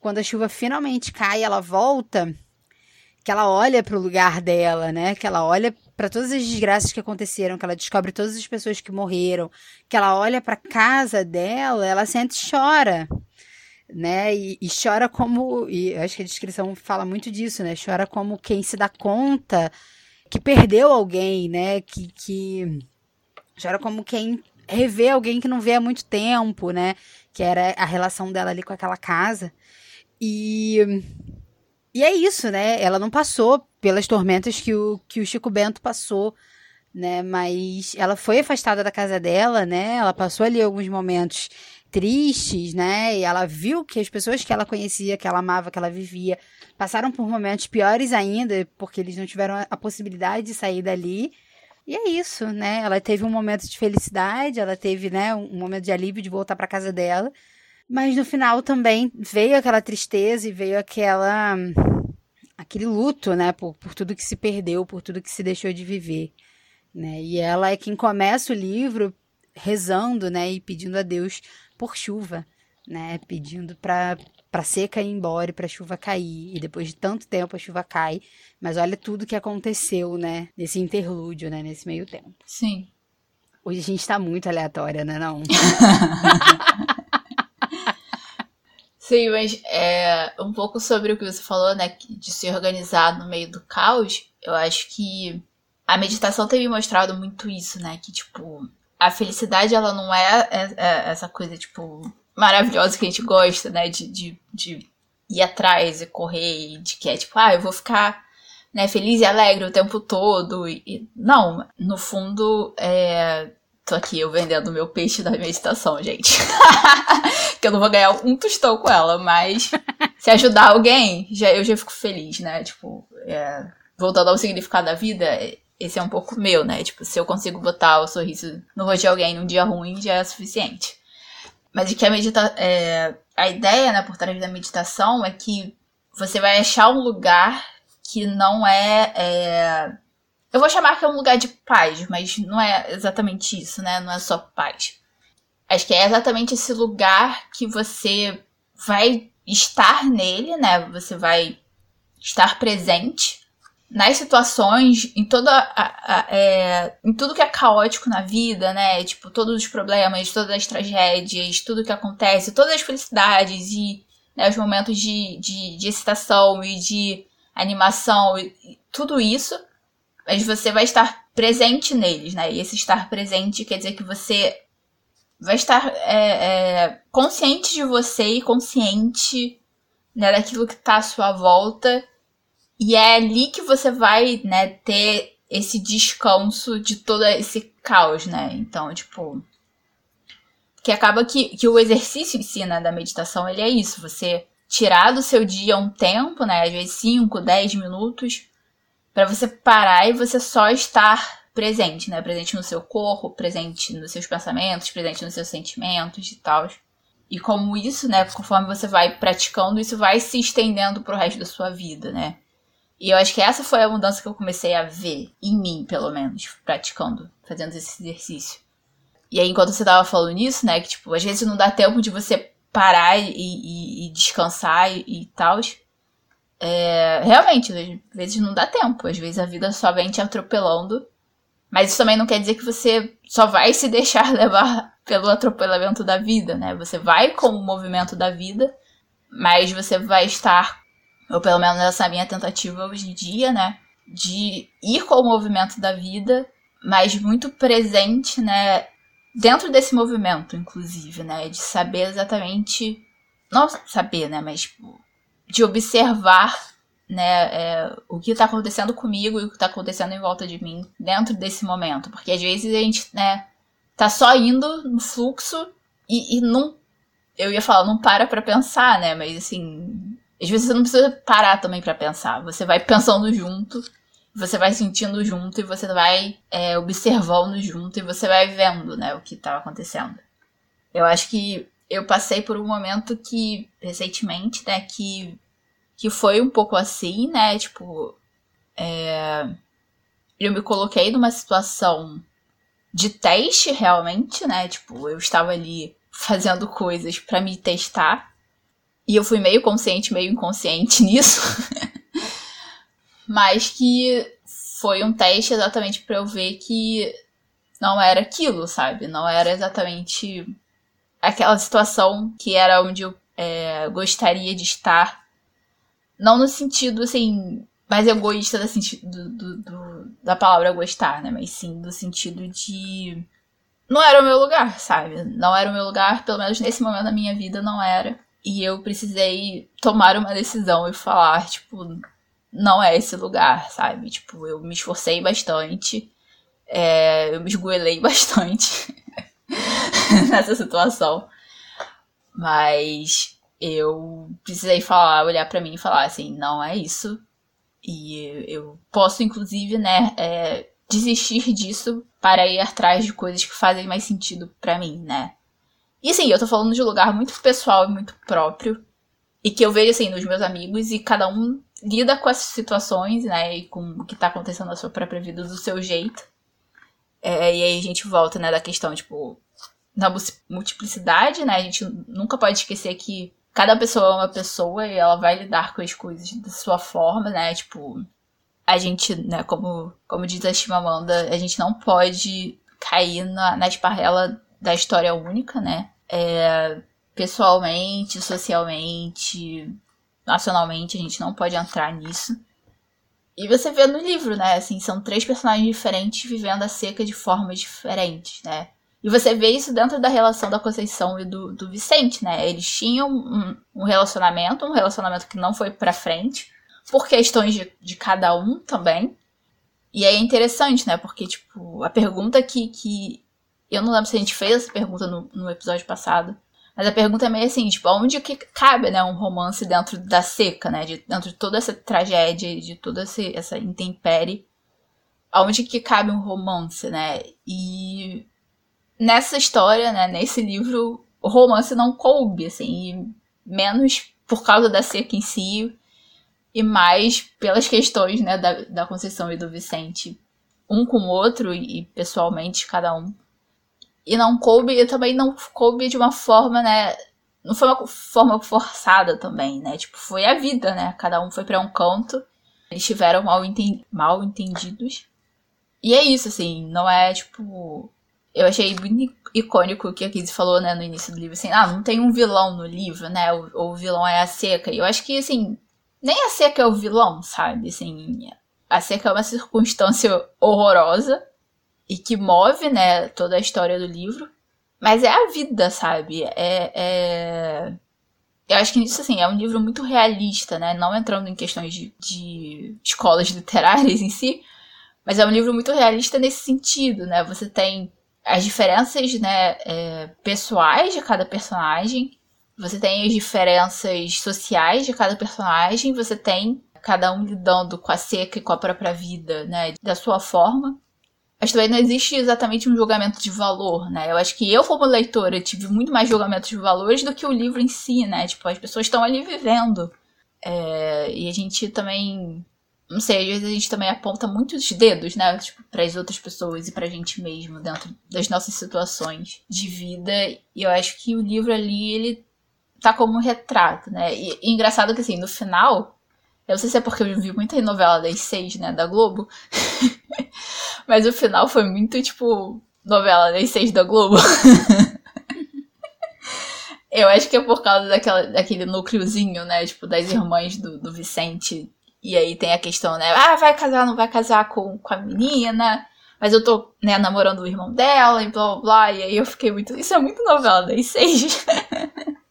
Quando a chuva finalmente cai, ela volta, que ela olha para o lugar dela, né? Que ela olha para todas as desgraças que aconteceram, que ela descobre todas as pessoas que morreram, que ela olha para casa dela, ela sente e chora, né? E, e chora como, e acho que a descrição fala muito disso, né? Chora como quem se dá conta que perdeu alguém, né? Que, que chora como quem revê alguém que não vê há muito tempo, né? Que era a relação dela ali com aquela casa. E e é isso, né? Ela não passou pelas tormentas que o, que o Chico Bento passou, né? Mas ela foi afastada da casa dela, né? Ela passou ali alguns momentos tristes, né? E ela viu que as pessoas que ela conhecia, que ela amava, que ela vivia, passaram por momentos piores ainda, porque eles não tiveram a possibilidade de sair dali. E é isso, né? Ela teve um momento de felicidade, ela teve, né, um momento de alívio de voltar para casa dela. Mas no final também veio aquela tristeza e veio aquela aquele luto, né, por, por tudo que se perdeu, por tudo que se deixou de viver, né? E ela é quem começa o livro rezando, né, e pedindo a Deus por chuva, né, pedindo para para seca ir embora e para chuva cair. E depois de tanto tempo a chuva cai. Mas olha tudo que aconteceu, né? Nesse interlúdio, né? Nesse meio tempo. Sim. Hoje a gente tá muito aleatória, né? Não. Sim, mas é, um pouco sobre o que você falou, né? De se organizar no meio do caos. Eu acho que a meditação tem me mostrado muito isso, né? Que, tipo, a felicidade, ela não é, é, é essa coisa, tipo, maravilhosa que a gente gosta, né? De, de, de ir atrás e correr, de que é tipo, ah, eu vou ficar né, feliz e alegre o tempo todo. E, não, no fundo, é. Tô aqui eu vendendo meu peixe da meditação, gente. que eu não vou ganhar um tostão com ela, mas se ajudar alguém, já, eu já fico feliz, né? Tipo, é, voltando ao significado da vida, esse é um pouco meu, né? Tipo, se eu consigo botar o sorriso no rosto de alguém num dia ruim, já é suficiente. Mas de que a medita é, a ideia né, por trás da meditação é que você vai achar um lugar que não é, é, Eu vou chamar que é um lugar de paz, mas não é exatamente isso, né? Não é só paz. Acho que é exatamente esse lugar que você vai estar nele, né? Você vai estar presente nas situações, em toda a, a, é, em tudo que é caótico na vida, né? Tipo, todos os problemas, todas as tragédias, tudo que acontece, todas as felicidades e né, os momentos de, de, de, excitação e de animação, e, e tudo isso, mas você vai estar presente neles, né? E esse estar presente quer dizer que você vai estar é, é, consciente de você e consciente né, daquilo que está à sua volta e é ali que você vai, né, ter esse descanso de todo esse caos, né? Então, tipo. Que acaba que, que o exercício em si, né, da meditação, ele é isso. Você tirar do seu dia um tempo, né? Às vezes 5, 10 minutos, para você parar e você só estar presente, né? Presente no seu corpo, presente nos seus pensamentos, presente nos seus sentimentos e tal. E como isso, né, conforme você vai praticando, isso vai se estendendo pro resto da sua vida, né? E eu acho que essa foi a mudança que eu comecei a ver em mim, pelo menos, praticando, fazendo esse exercício. E aí, enquanto você tava falando nisso, né, que tipo, às vezes não dá tempo de você parar e, e, e descansar e, e tal. É, realmente, às vezes não dá tempo, às vezes a vida só vem te atropelando. Mas isso também não quer dizer que você só vai se deixar levar pelo atropelamento da vida, né? Você vai com o movimento da vida, mas você vai estar ou pelo menos essa minha tentativa hoje em dia, né? De ir com o movimento da vida, mas muito presente, né? Dentro desse movimento, inclusive, né? De saber exatamente. Não saber, né? Mas tipo, de observar né, é, o que está acontecendo comigo e o que está acontecendo em volta de mim dentro desse momento. Porque às vezes a gente, né, tá só indo no fluxo e, e não. Eu ia falar, não para pra pensar, né? Mas assim, às vezes você não precisa parar também para pensar. Você vai pensando junto, você vai sentindo junto e você vai é, observando junto e você vai vendo, né, o que tá acontecendo. Eu acho que eu passei por um momento que, recentemente, né, que, que foi um pouco assim, né, tipo, é, eu me coloquei numa situação de teste realmente, né, tipo, eu estava ali fazendo coisas para me testar e eu fui meio consciente, meio inconsciente nisso. Mas que foi um teste exatamente para eu ver que não era aquilo, sabe? Não era exatamente aquela situação que era onde eu é, gostaria de estar. Não no sentido, assim, mais egoísta do, do, do, do, da palavra gostar, né? Mas sim do sentido de. Não era o meu lugar, sabe? Não era o meu lugar, pelo menos nesse momento da minha vida não era. E eu precisei tomar uma decisão e falar, tipo, não é esse lugar, sabe? Tipo, eu me esforcei bastante, é, eu me esgoelei bastante nessa situação. Mas eu precisei falar, olhar para mim e falar assim, não é isso. E eu posso, inclusive, né, é, desistir disso para ir atrás de coisas que fazem mais sentido para mim, né? E assim, eu tô falando de um lugar muito pessoal e muito próprio. E que eu vejo, assim, nos meus amigos, e cada um lida com essas situações, né? E com o que tá acontecendo na sua própria vida do seu jeito. É, e aí a gente volta, né, da questão, tipo, da multiplicidade, né? A gente nunca pode esquecer que cada pessoa é uma pessoa e ela vai lidar com as coisas da sua forma, né? Tipo, a gente, né, como, como diz a Chimamanda, a gente não pode cair na, na esparrela da história única, né? É, pessoalmente, socialmente, nacionalmente, a gente não pode entrar nisso. E você vê no livro, né? Assim, são três personagens diferentes vivendo a seca de formas diferentes, né? E você vê isso dentro da relação da Conceição e do, do Vicente, né? Eles tinham um, um relacionamento, um relacionamento que não foi pra frente, por questões de, de cada um também. E é interessante, né? Porque, tipo, a pergunta que, que eu não lembro se a gente fez essa pergunta no, no episódio passado. Mas a pergunta é meio assim, tipo, onde que cabe, né, um romance dentro da seca, né? De, dentro de toda essa tragédia, de toda essa intempérie. Aonde que cabe um romance, né? E nessa história, né, nesse livro, o romance não coube, assim, menos por causa da seca em si, e mais pelas questões, né, da, da Conceição e do Vicente, um com o outro e, e pessoalmente cada um e não coube, e também não coube de uma forma, né? Não foi uma forma forçada também, né? Tipo, foi a vida, né? Cada um foi para um canto. Eles tiveram mal, enten mal entendidos. E é isso, assim, não é tipo. Eu achei muito icônico o que a Kizzy falou, né, no início do livro, assim, ah, não tem um vilão no livro, né? Ou, o vilão é a seca. E eu acho que, assim, nem a seca é o vilão, sabe? Assim, a seca é uma circunstância horrorosa e que move, né, toda a história do livro. Mas é a vida, sabe? É, é... Eu acho que isso, assim, é um livro muito realista, né? Não entrando em questões de, de escolas literárias em si, Mas é um livro muito realista nesse sentido, né? Você tem as diferenças né, é, pessoais de cada personagem, você tem as diferenças sociais de cada personagem, você tem cada um lidando com a seca e com a própria vida, né, da sua forma. Mas também não existe exatamente um julgamento de valor, né? Eu acho que eu, como leitora, tive muito mais julgamento de valores do que o livro em si, né? Tipo, as pessoas estão ali vivendo. É, e a gente também não sei, às vezes a gente também aponta muitos dedos, né, tipo, para as outras pessoas e pra gente mesmo dentro das nossas situações de vida. E eu acho que o livro ali, ele tá como um retrato, né? E, e engraçado que assim, no final, eu não sei se é porque eu vi muita novela das seis, né, da Globo, mas o final foi muito tipo novela das seis da Globo. eu acho que é por causa daquela, daquele núcleozinho, né, tipo, das irmãs do, do Vicente e aí tem a questão, né? Ah, vai casar, não vai casar com, com a menina. Mas eu tô, né, namorando o irmão dela e blá blá blá. E aí eu fiquei muito. Isso é muito novela das seis.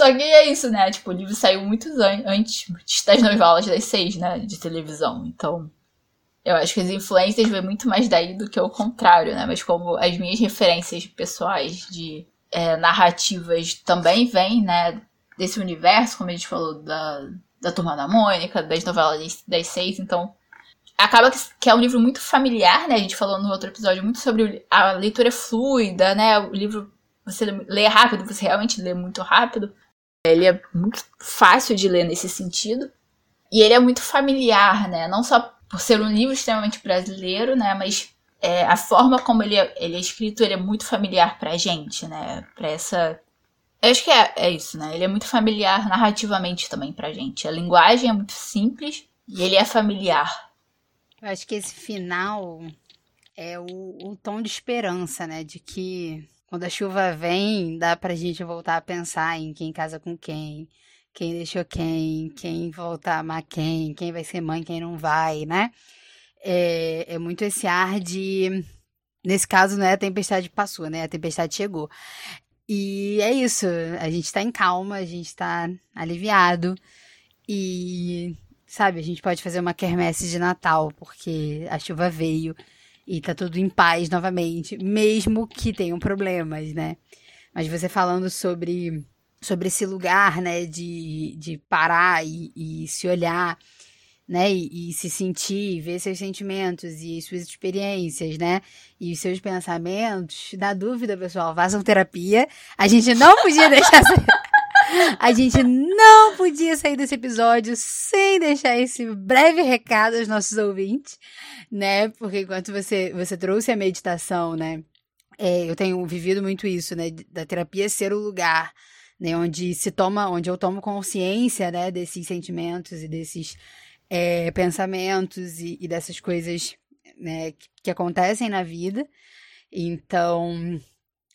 Só que é isso, né? Tipo, o livro saiu muitos anos antes das novelas das seis, né? De televisão. Então, eu acho que as influências vêm muito mais daí do que o contrário, né? Mas como as minhas referências pessoais de é, narrativas também vêm, né? Desse universo, como a gente falou, da, da Turma da Mônica, das novelas das seis, então acaba que, que, é um livro muito familiar, né? A gente falou no outro episódio muito sobre a leitura fluida, né? O livro você lê rápido, você realmente lê muito rápido. Ele é muito fácil de ler nesse sentido. E ele é muito familiar, né? Não só por ser um livro extremamente brasileiro, né? Mas é, a forma como ele é, ele é escrito, ele é muito familiar pra gente, né? Pra essa eu acho que é, é isso, né? Ele é muito familiar narrativamente também pra gente. A linguagem é muito simples e ele é familiar. Eu acho que esse final é o, o tom de esperança, né? De que quando a chuva vem, dá pra gente voltar a pensar em quem casa com quem, quem deixou quem, quem volta a amar quem, quem vai ser mãe, quem não vai, né? É, é muito esse ar de. Nesse caso, não é a tempestade passou, né? A tempestade chegou. E é isso. A gente tá em calma, a gente tá aliviado. E, sabe, a gente pode fazer uma quermesse de Natal, porque a chuva veio e tá tudo em paz novamente, mesmo que tenham problemas, né? Mas você falando sobre, sobre esse lugar, né, de, de parar e, e se olhar né? E, e, se sentir, ver seus sentimentos e suas experiências, né? E os seus pensamentos. Na dúvida, pessoal, façam terapia. A gente não podia deixar. A gente não podia sair desse episódio sem deixar esse breve recado aos nossos ouvintes, né? Porque enquanto você, você trouxe a meditação, né? É, eu tenho vivido muito isso, né? Da terapia ser o lugar, né? Onde se toma, onde eu tomo consciência, né? Desses sentimentos e desses é, pensamentos e, e, dessas coisas né, que, que acontecem na vida. Então,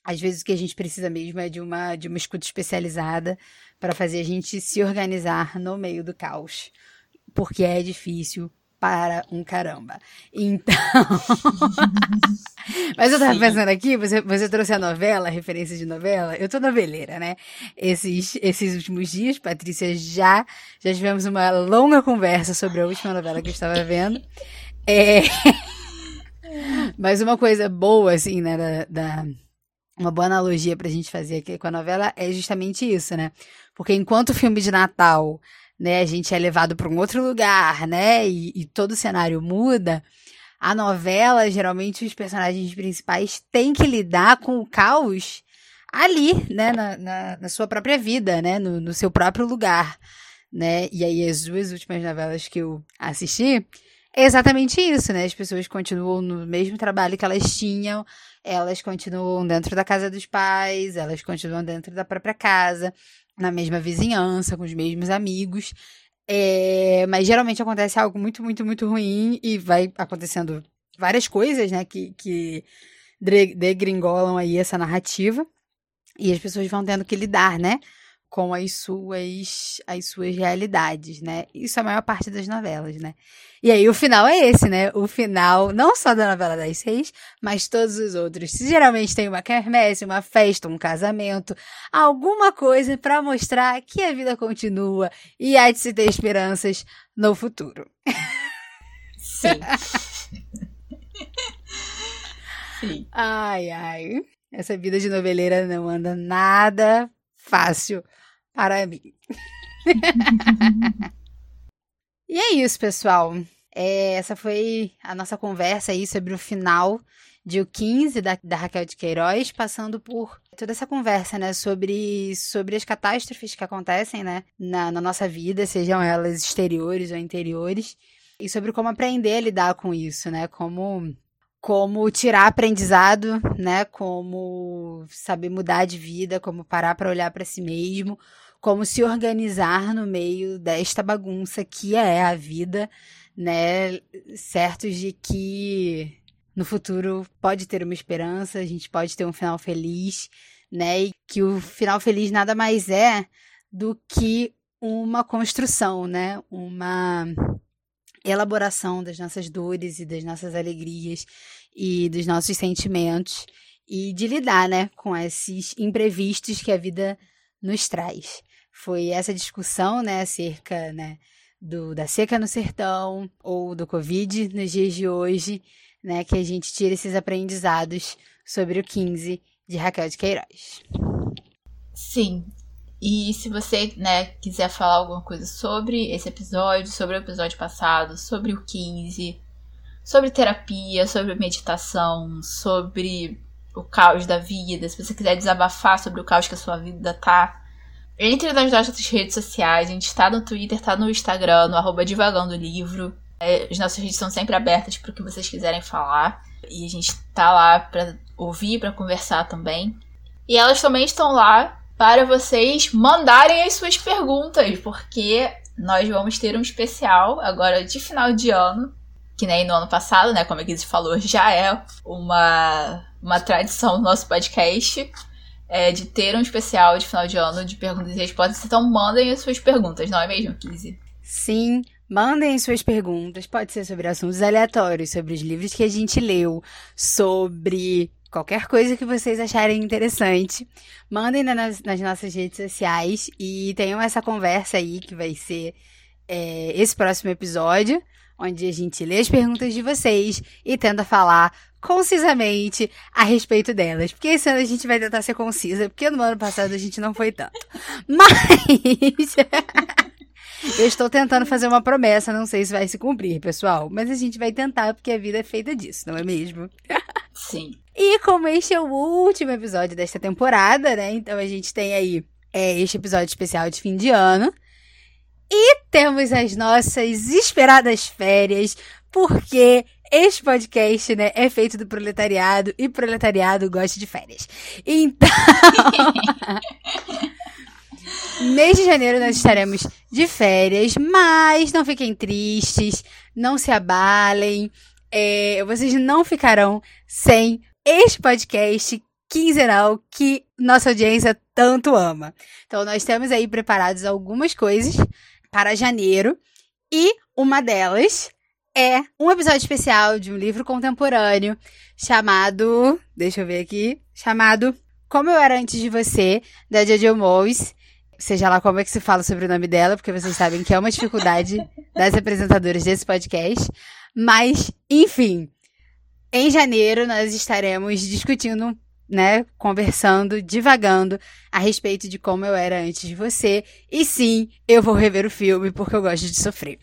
às vezes o que a gente precisa mesmo é de uma, de uma escuta especializada para fazer a gente se organizar no meio do caos. Porque é difícil, para um caramba. Então. Mas eu tava pensando aqui, você, você trouxe a novela, a referência de novela. Eu tô noveleira, né? Esses, esses últimos dias, Patrícia, já, já tivemos uma longa conversa sobre a última novela que eu estava vendo. É. Mas uma coisa boa, assim, né, da, da uma boa analogia pra gente fazer aqui com a novela é justamente isso, né? Porque enquanto o filme de Natal né, a gente é levado para um outro lugar, né, e, e, todo o cenário muda. A novela, geralmente, os personagens principais têm que lidar com o caos ali, né, na, na, na sua própria vida, né, no, no, seu próprio lugar, né, e aí as duas últimas novelas que eu assisti, é exatamente isso, né, as pessoas continuam no mesmo trabalho que elas tinham, elas continuam dentro da casa dos pais, elas continuam dentro da própria casa, na mesma vizinhança, com os mesmos amigos. É, mas geralmente acontece algo muito, muito, muito ruim e vai acontecendo várias coisas, né, que, que degringolam aí essa narrativa. E as pessoas vão tendo que lidar, né, com as suas, as suas realidades, né? Isso é a maior parte das novelas, né? E aí o final é esse, né? O final, não só da novela das seis, mas todos os outros. Geralmente tem uma quermesse, uma festa, um casamento, alguma coisa para mostrar que a vida continua e há de se ter esperanças no futuro. Sim. Sim. Ai, ai. Essa vida de noveleira não anda nada fácil para mim. e é isso, pessoal. É, essa foi a nossa conversa aí sobre o final de O 15 da, da Raquel de Queiroz, passando por toda essa conversa, né, sobre, sobre as catástrofes que acontecem, né, na, na nossa vida, sejam elas exteriores ou interiores, e sobre como aprender a lidar com isso, né, como como tirar aprendizado, né, como saber mudar de vida, como parar para olhar para si mesmo, como se organizar no meio desta bagunça que é a vida, né, certos de que no futuro pode ter uma esperança, a gente pode ter um final feliz, né? E que o final feliz nada mais é do que uma construção, né? Uma elaboração das nossas dores e das nossas alegrias e dos nossos sentimentos e de lidar, né, com esses imprevistos que a vida nos traz. Foi essa discussão, né, acerca, né, do, da seca no sertão ou do Covid nos dias de hoje, né, que a gente tira esses aprendizados sobre o 15 de Raquel de Queiroz. Sim. E se você, né, quiser falar alguma coisa sobre esse episódio, sobre o episódio passado, sobre o 15, sobre terapia, sobre meditação, sobre o caos da vida, se você quiser desabafar sobre o caos que a sua vida tá, entre nas nossas redes sociais, a gente tá no Twitter, tá no Instagram, no arroba divagando livro. É, as nossas redes são sempre abertas para o que vocês quiserem falar. E a gente tá lá para ouvir, para conversar também. E elas também estão lá para vocês mandarem as suas perguntas, porque nós vamos ter um especial agora de final de ano, que nem no ano passado, né? Como a Guise falou, já é uma, uma tradição do nosso podcast. É, de ter um especial de final de ano de perguntas e respostas. Então mandem as suas perguntas, não é mesmo, Kizzy? Sim, Mandem suas perguntas, pode ser sobre assuntos aleatórios, sobre os livros que a gente leu, sobre qualquer coisa que vocês acharem interessante. Mandem nas, nas nossas redes sociais e tenham essa conversa aí que vai ser é, esse próximo episódio, onde a gente lê as perguntas de vocês e tenta falar concisamente a respeito delas. Porque esse ano a gente vai tentar ser concisa, porque no ano passado a gente não foi tanto. Mas. Eu estou tentando fazer uma promessa, não sei se vai se cumprir, pessoal. Mas a gente vai tentar, porque a vida é feita disso, não é mesmo? Sim. E como este é o último episódio desta temporada, né? Então a gente tem aí é, este episódio especial de fim de ano. E temos as nossas esperadas férias, porque este podcast, né, é feito do proletariado e proletariado gosta de férias. Então. Mês de janeiro nós estaremos de férias, mas não fiquem tristes, não se abalem. É, vocês não ficarão sem este podcast quinzenal que nossa audiência tanto ama. Então, nós temos aí preparados algumas coisas para janeiro e uma delas é um episódio especial de um livro contemporâneo chamado. Deixa eu ver aqui. Chamado Como Eu Era Antes de Você, da Jojo Moyes seja lá como é que se fala sobre o nome dela, porque vocês sabem que é uma dificuldade das apresentadoras desse podcast. Mas, enfim, em janeiro nós estaremos discutindo, né, conversando, divagando a respeito de como eu era antes de você. E sim, eu vou rever o filme porque eu gosto de sofrer.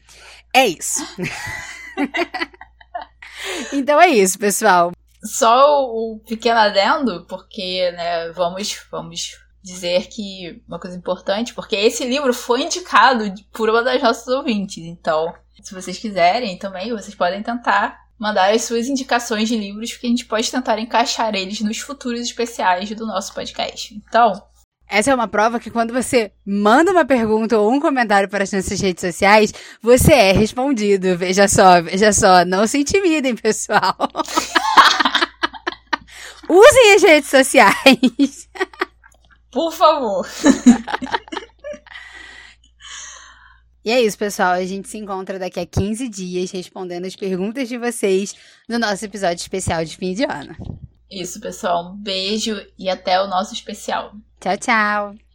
É isso. então é isso, pessoal. Só o pequeno adendo, porque, né, vamos, vamos dizer que uma coisa importante, porque esse livro foi indicado por uma das nossas ouvintes. Então, se vocês quiserem também, vocês podem tentar mandar as suas indicações de livros, que a gente pode tentar encaixar eles nos futuros especiais do nosso podcast. Então. Essa é uma prova que quando você manda uma pergunta ou um comentário para as nossas redes sociais, você é respondido. Veja só, veja só. Não se intimidem, pessoal. Usem as redes sociais. Por favor. E é isso, pessoal. A gente se encontra daqui a 15 dias respondendo as perguntas de vocês no nosso episódio especial de fim de ano. Isso, pessoal. Um beijo e até o nosso especial. Tchau, tchau.